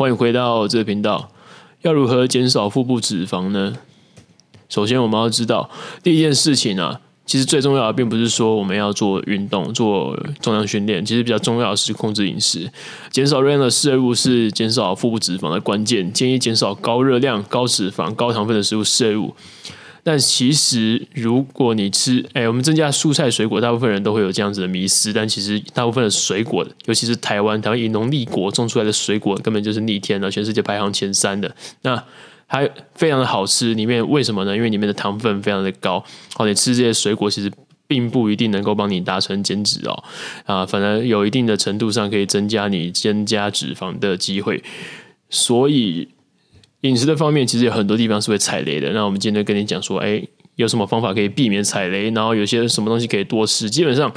欢迎回到这个频道。要如何减少腹部脂肪呢？首先，我们要知道第一件事情啊，其实最重要的并不是说我们要做运动、做重量训练，其实比较重要的是控制饮食。减少热量的摄入是减少腹部脂肪的关键。建议减少高热量、高脂肪、高糖分的食物摄入。但其实，如果你吃，哎，我们增加蔬菜水果，大部分人都会有这样子的迷思。但其实，大部分的水果，尤其是台湾，台湾以农立国种出来的水果，根本就是逆天了，全世界排行前三的。那还非常的好吃，里面为什么呢？因为里面的糖分非常的高。好，你吃这些水果，其实并不一定能够帮你达成减脂哦。啊，反而有一定的程度上可以增加你增加脂肪的机会。所以。饮食的方面，其实有很多地方是会踩雷的。那我们今天跟你讲说，哎，有什么方法可以避免踩雷？然后有些什么东西可以多吃？基本上，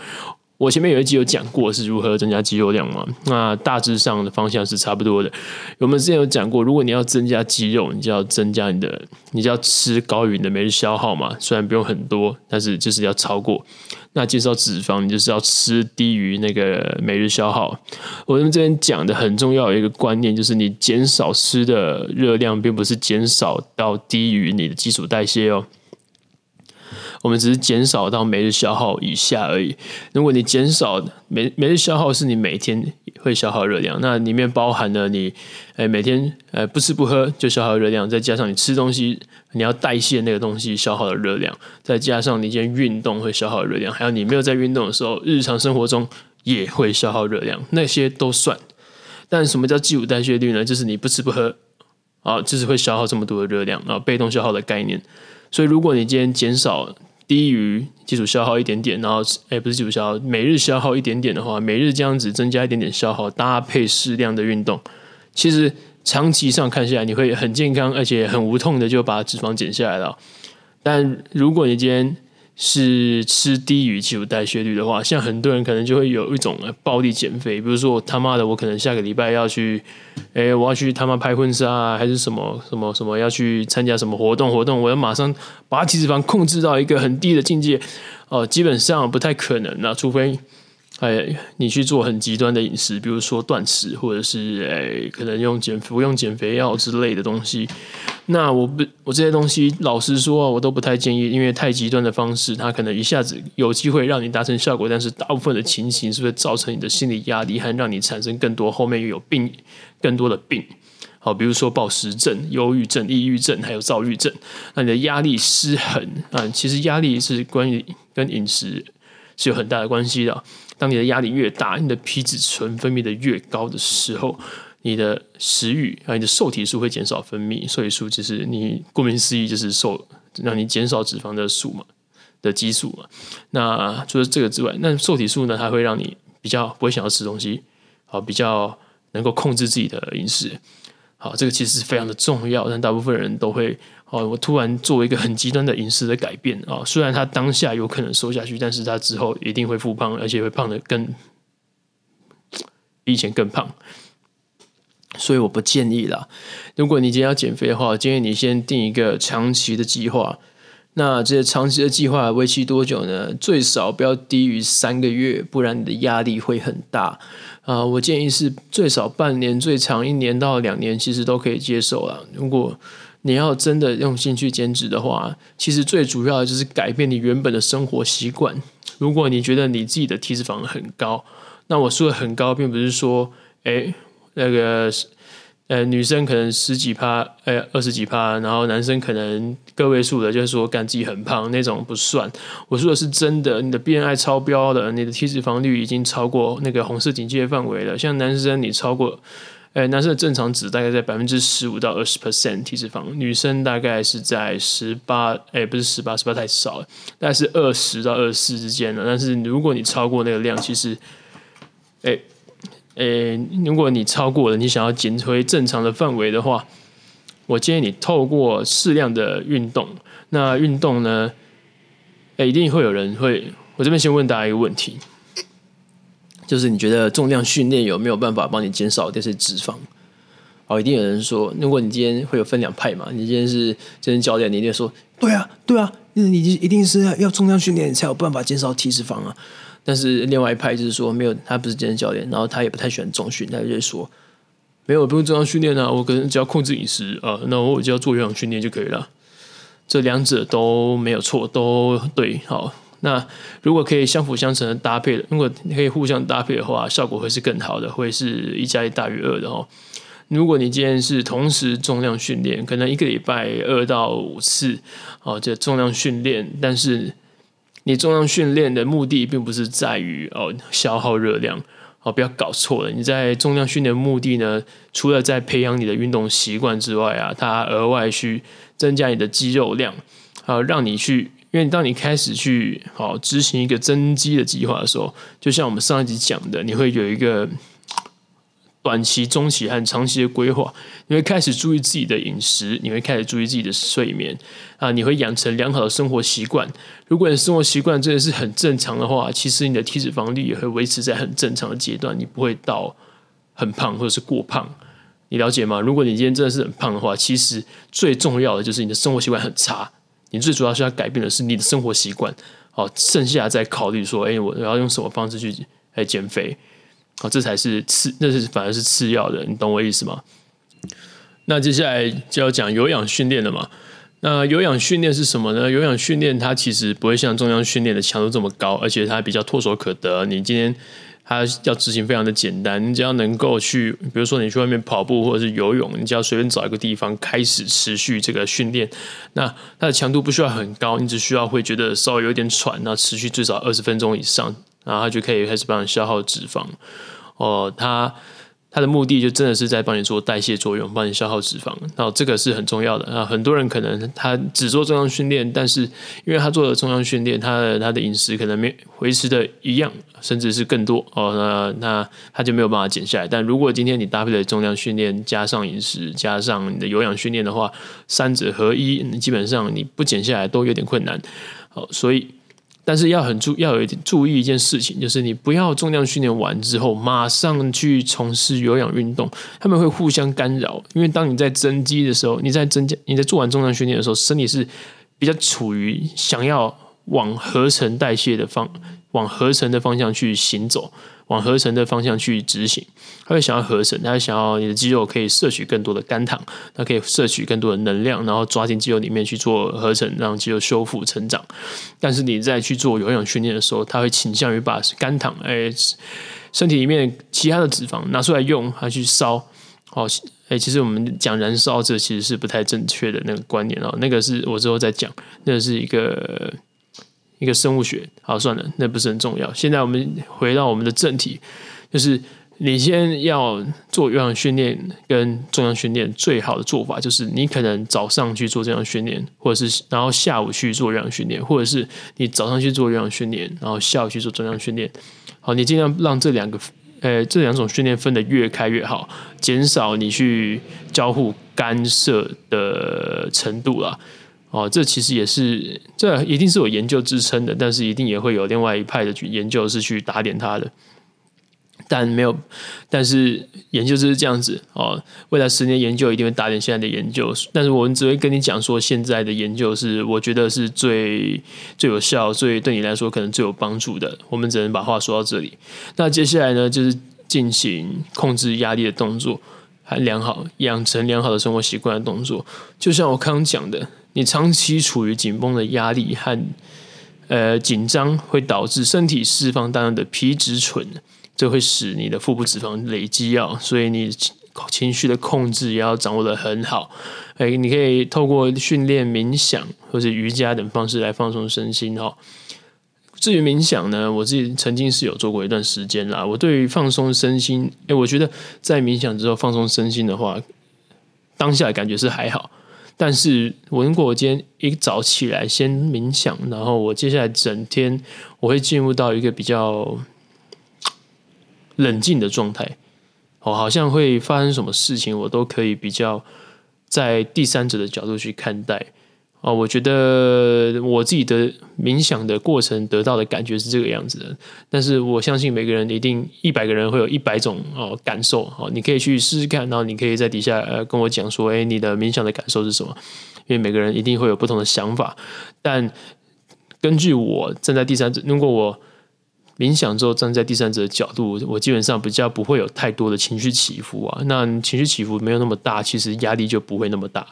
我前面有一集有讲过是如何增加肌肉量嘛。那大致上的方向是差不多的。我们之前有讲过，如果你要增加肌肉，你就要增加你的，你就要吃高于你的每日消耗嘛。虽然不用很多，但是就是要超过。那减少脂肪，你就是要吃低于那个每日消耗。我们这边讲的很重要的一个观念，就是你减少吃的热量，并不是减少到低于你的基础代谢哦。我们只是减少到每日消耗以下而已。如果你减少每每日消耗是你每天会消耗热量，那里面包含了你诶每天呃不吃不喝就消耗热量，再加上你吃东西你要代谢那个东西消耗的热量，再加上你今天运动会消耗热量，还有你没有在运动的时候日常生活中也会消耗热量，那些都算。但什么叫基础代谢率呢？就是你不吃不喝啊，就是会消耗这么多的热量啊，被动消耗的概念。所以如果你今天减少低于基础消耗一点点，然后哎，不是基础消耗，每日消耗一点点的话，每日这样子增加一点点消耗，搭配适量的运动，其实长期上看下来，你会很健康，而且很无痛的就把脂肪减下来了。但如果你今天是吃低于基础代谢率的话，像很多人可能就会有一种暴力减肥，比如说我他妈的，我可能下个礼拜要去，哎，我要去他妈拍婚纱啊，还是什么什么什么要去参加什么活动活动，我要马上把体脂肪控制到一个很低的境界，哦，基本上不太可能啊，除非。哎，你去做很极端的饮食，比如说断食，或者是哎，可能用减服用减肥药之类的东西。那我不，我这些东西，老实说，我都不太建议，因为太极端的方式，它可能一下子有机会让你达成效果，但是大部分的情形是会造成你的心理压力，还让你产生更多后面又有病，更多的病。好，比如说暴食症、忧郁症、抑郁症，还有躁郁症。那你的压力失衡啊，其实压力是关于跟饮食是有很大的关系的。当你的压力越大，你的皮质醇分泌的越高的时候，你的食欲啊，你的瘦体素会减少分泌。瘦体素就是你顾名思义就是瘦，让你减少脂肪的素嘛的激素嘛。那除了这个之外，那瘦体素呢，它会让你比较不会想要吃东西，好，比较能够控制自己的饮食。好，这个其实是非常的重要，但大部分人都会。哦，我突然做一个很极端的饮食的改变啊！虽然他当下有可能瘦下去，但是他之后一定会复胖，而且会胖得更比以前更胖。所以我不建议啦。如果你今天要减肥的话，建议你先定一个长期的计划。那这些长期的计划为期多久呢？最少不要低于三个月，不然你的压力会很大啊！我建议是最少半年，最长一年到两年，其实都可以接受啦。如果你要真的用心去减脂的话，其实最主要的就是改变你原本的生活习惯。如果你觉得你自己的体脂肪很高，那我说的很高，并不是说，哎，那个，呃，女生可能十几趴，哎，二十几趴，然后男生可能个位数的，就是说感自己很胖那种不算。我说的是真的，你的 BMI 超标了，你的体脂肪率已经超过那个红色警戒范围了。像男生，你超过。哎，男生的正常值大概在百分之十五到二十 percent 体脂肪，女生大概是在十八，哎，不是十八，十八太少了，大概是二十到二十四之间了。但是如果你超过那个量，其实，哎，哎，如果你超过了，你想要减回正常的范围的话，我建议你透过适量的运动。那运动呢，哎，一定会有人会，我这边先问大家一个问题。就是你觉得重量训练有没有办法帮你减少这些脂肪？哦，一定有人说，如果你今天会有分两派嘛，你今天是健身教练，你一定说，对啊，对啊，你一定是要重量训练才有办法减少体脂肪啊。但是另外一派就是说，没有，他不是健身教练，然后他也不太喜欢重训，他就说，没有不用重量训练啊，我可能只要控制饮食啊，那我就要做有氧训练就可以了。这两者都没有错，都对。好，那如果可以相辅相成的搭配，如果可以互相搭配的话，效果会是更好的，会是一加一大于二的哦。如果你今天是同时重量训练，可能一个礼拜二到五次哦，这重量训练，但是你重量训练的目的并不是在于哦消耗热量哦，不要搞错了。你在重量训练的目的呢，除了在培养你的运动习惯之外啊，它额外去增加你的肌肉量啊，让你去，因为当你开始去好执行一个增肌的计划的时候，就像我们上一集讲的，你会有一个。短期、中期和长期的规划，你会开始注意自己的饮食，你会开始注意自己的睡眠啊，你会养成良好的生活习惯。如果你生活习惯真的是很正常的话，其实你的体脂肪率也会维持在很正常的阶段，你不会到很胖或者是过胖。你了解吗？如果你今天真的是很胖的话，其实最重要的就是你的生活习惯很差。你最主要是要改变的是你的生活习惯，好，剩下再考虑说，哎，我要用什么方式去来减肥。哦，这才是次，那是反而是次要的，你懂我意思吗？那接下来就要讲有氧训练了嘛。那有氧训练是什么呢？有氧训练它其实不会像重量训练的强度这么高，而且它比较唾手可得。你今天它要执行非常的简单，你只要能够去，比如说你去外面跑步或者是游泳，你只要随便找一个地方开始持续这个训练，那它的强度不需要很高，你只需要会觉得稍微有点喘，那持续最少二十分钟以上。然后它就可以开始帮你消耗脂肪，哦，它它的目的就真的是在帮你做代谢作用，帮你消耗脂肪。然后这个是很重要的啊。很多人可能他只做重量训练，但是因为他做了重量训练，他的他的饮食可能没维持的一样，甚至是更多哦。那那他就没有办法减下来。但如果今天你搭配了重量训练，加上饮食，加上你的有氧训练的话，三者合一，你基本上你不减下来都有点困难。好，所以。但是要很注要有一点注意一件事情，就是你不要重量训练完之后马上去从事有氧运动，他们会互相干扰。因为当你在增肌的时候，你在增加你在做完重量训练的时候，身体是比较处于想要往合成代谢的方往合成的方向去行走。往合成的方向去执行，他会想要合成，他会想要你的肌肉可以摄取更多的肝糖，它可以摄取更多的能量，然后抓进肌肉里面去做合成，让肌肉修复成长。但是你在去做有氧训练的时候，他会倾向于把肝糖，哎，身体里面其他的脂肪拿出来用，它去烧。哦，哎，其实我们讲燃烧，这其实是不太正确的那个观念哦，那个是我之后再讲，那是一个。一个生物学，好，算了，那不是很重要。现在我们回到我们的正题，就是你先要做有氧训练跟重量训练，最好的做法就是你可能早上去做这样训练，或者是然后下午去做有氧训练，或者是你早上去做有氧训练，然后下午去做重量训练。好，你尽量让这两个，呃，这两种训练分得越开越好，减少你去交互干涉的程度啦。哦，这其实也是，这一定是有研究支撑的，但是一定也会有另外一派的研究是去打点它的，但没有，但是研究就是这样子哦。未来十年研究一定会打点现在的研究，但是我们只会跟你讲说，现在的研究是我觉得是最最有效、最对你来说可能最有帮助的。我们只能把话说到这里。那接下来呢，就是进行控制压力的动作，还良好养成良好的生活习惯的动作，就像我刚刚讲的。你长期处于紧绷的压力和呃紧张，会导致身体释放大量的皮质醇，这会使你的腹部脂肪累积啊，所以你情绪的控制也要掌握的很好。哎，你可以透过训练冥想或者瑜伽等方式来放松身心哈。至于冥想呢，我自己曾经是有做过一段时间啦。我对于放松身心，哎，我觉得在冥想之后放松身心的话，当下感觉是还好。但是，我如果我今天一早起来先冥想，然后我接下来整天我会进入到一个比较冷静的状态，我，好像会发生什么事情，我都可以比较在第三者的角度去看待。哦，我觉得我自己的冥想的过程得到的感觉是这个样子的，但是我相信每个人一定一百个人会有一百种哦感受哦，你可以去试试看，然后你可以在底下呃跟我讲说，诶，你的冥想的感受是什么？因为每个人一定会有不同的想法，但根据我站在第三者，如果我冥想之后，站在第三者的角度，我基本上比较不会有太多的情绪起伏啊。那情绪起伏没有那么大，其实压力就不会那么大。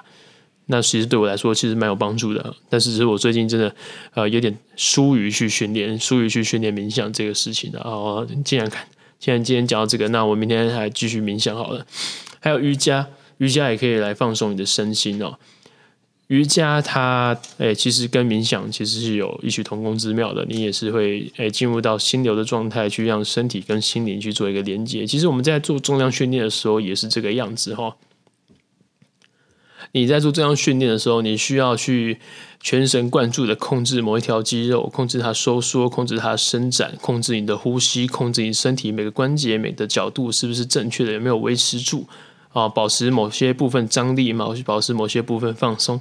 那其实对我来说，其实蛮有帮助的。但是只，是我最近真的呃有点疏于去训练，疏于去训练冥想这个事情的哦。既然看，既然今天讲到这个，那我明天还继续冥想好了。还有瑜伽，瑜伽也可以来放松你的身心哦。瑜伽它诶，其实跟冥想其实是有异曲同工之妙的。你也是会诶进入到心流的状态，去让身体跟心灵去做一个连接。其实我们在做重量训练的时候也是这个样子哈。你在做这样训练的时候，你需要去全神贯注的控制某一条肌肉，控制它收缩，控制它伸展，控制你的呼吸，控制你身体每个关节、每个角度是不是正确的，有没有维持住啊？保持某些部分张力，嘛保持某些部分放松。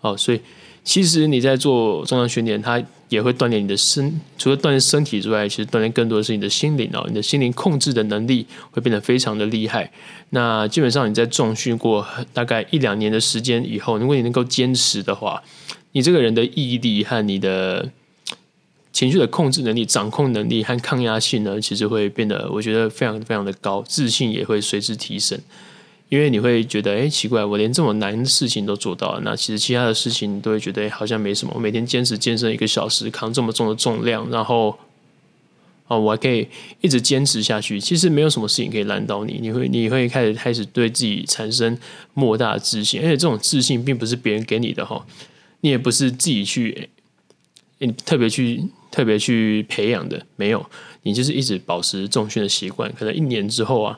哦，所以其实你在做重量训练，它也会锻炼你的身，除了锻炼身体之外，其实锻炼更多的是你的心灵哦。你的心灵控制的能力会变得非常的厉害。那基本上你在重训过大概一两年的时间以后，如果你能够坚持的话，你这个人的毅力和你的情绪的控制能力、掌控能力和抗压性呢，其实会变得我觉得非常非常的高，自信也会随之提升。因为你会觉得，哎，奇怪，我连这么难的事情都做到了，那其实其他的事情你都会觉得好像没什么。我每天坚持健身一个小时，扛这么重的重量，然后，哦，我还可以一直坚持下去。其实没有什么事情可以难倒你。你会，你会开始开始对自己产生莫大的自信，而且这种自信并不是别人给你的哈，你也不是自己去，你特别去特别去培养的，没有，你就是一直保持重训的习惯，可能一年之后啊，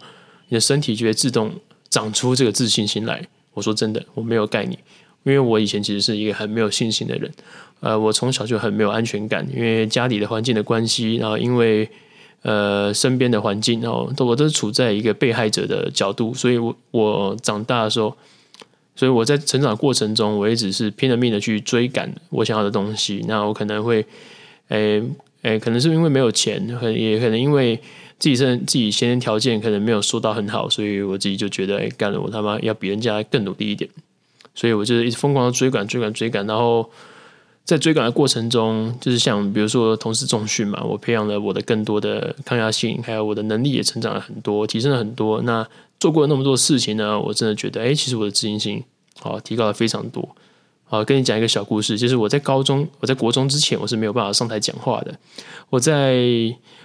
你的身体就会自动。长出这个自信心来，我说真的，我没有盖你，因为我以前其实是一个很没有信心的人，呃，我从小就很没有安全感，因为家里的环境的关系，然后因为呃身边的环境，然后都我都是处在一个被害者的角度，所以我我长大的时候，所以我在成长过程中，我一直是拼了命的去追赶我想要的东西，那我可能会，诶诶，可能是因为没有钱，可也可能因为。自己身自己先天条件可能没有说到很好，所以我自己就觉得，哎，干了我他妈要比人家更努力一点，所以我就一直疯狂的追赶、追赶、追赶。然后在追赶的过程中，就是像比如说同时重训嘛，我培养了我的更多的抗压性，还有我的能力也成长了很多，提升了很多。那做过那么多事情呢，我真的觉得，哎，其实我的自信心好提高了非常多。好，跟你讲一个小故事，就是我在高中，我在国中之前，我是没有办法上台讲话的。我在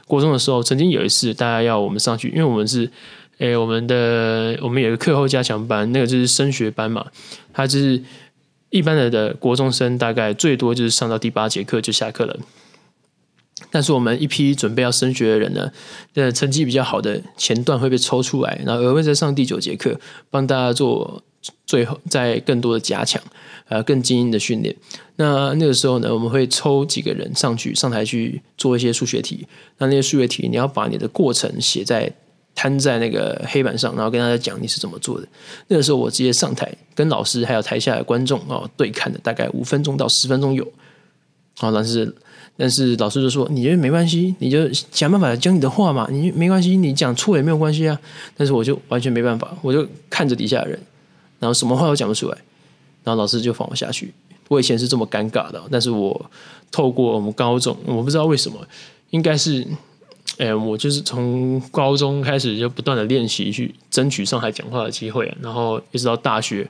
国中的时候，曾经有一次，大家要我们上去，因为我们是，诶，我们的我们有一个课后加强班，那个就是升学班嘛，他就是一般的的国中生，大概最多就是上到第八节课就下课了。但是我们一批准备要升学的人呢，的成绩比较好的前段会被抽出来，然后额外再上第九节课，帮大家做最后再更多的加强。呃，更精英的训练。那那个时候呢，我们会抽几个人上去上台去做一些数学题。那那些数学题，你要把你的过程写在摊在那个黑板上，然后跟大家讲你是怎么做的。那个时候我直接上台跟老师还有台下的观众哦对看的，大概五分钟到十分钟有。好，但是但是老师就说，你觉得没关系，你就想办法讲你的话嘛，你没关系，你讲错也没有关系啊。但是我就完全没办法，我就看着底下的人，然后什么话都讲不出来。然后老师就放我下去。我以前是这么尴尬的，但是我透过我们高中，我不知道为什么，应该是，哎，我就是从高中开始就不断的练习，去争取上台讲话的机会，然后一直到大学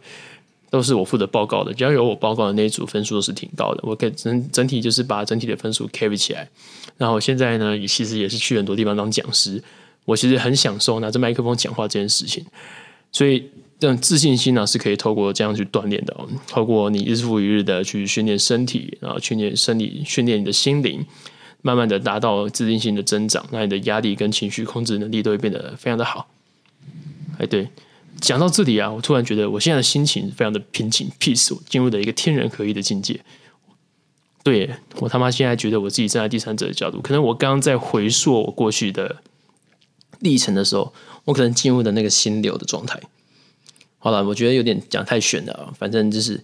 都是我负责报告的，只要有我报告的那一组分数都是挺高的，我可以整整体就是把整体的分数 carry 起来。然后现在呢，其实也是去很多地方当讲师，我其实很享受拿着麦克风讲话这件事情，所以。这种自信心呢，是可以透过这样去锻炼的。透过你日复一日的去训练身体，然后训练生理，训练你的心灵，慢慢的达到自信心的增长。那你的压力跟情绪控制能力都会变得非常的好。哎，对，讲到这里啊，我突然觉得我现在的心情非常的平静，peace，进入了一个天人合一的境界。对，我他妈现在觉得我自己站在第三者的角度，可能我刚刚在回溯我过去的历程的时候，我可能进入的那个心流的状态。好了，我觉得有点讲太玄了啊。反正就是，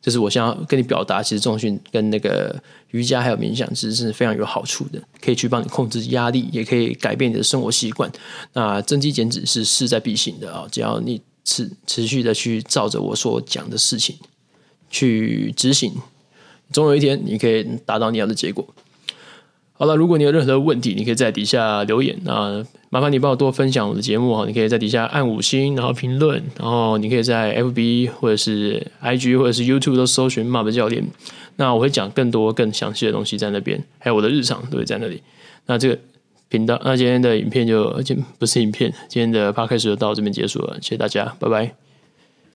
就是我想要跟你表达，其实重训跟那个瑜伽还有冥想，其实是非常有好处的，可以去帮你控制压力，也可以改变你的生活习惯。那增肌减脂是势在必行的啊！只要你持持续的去照着我所讲的事情去执行，总有一天你可以达到你要的结果。好了，如果你有任何的问题，你可以在底下留言。那麻烦你帮我多分享我的节目哈，你可以在底下按五星，然后评论，然后你可以在 FB 或者是 IG 或者是 YouTube 都搜寻 Mob 教练。那我会讲更多更详细的东西在那边，还有我的日常都会在那里。那这个频道，那今天的影片就，不是影片，今天的 Podcast 就到这边结束了，谢谢大家，拜拜。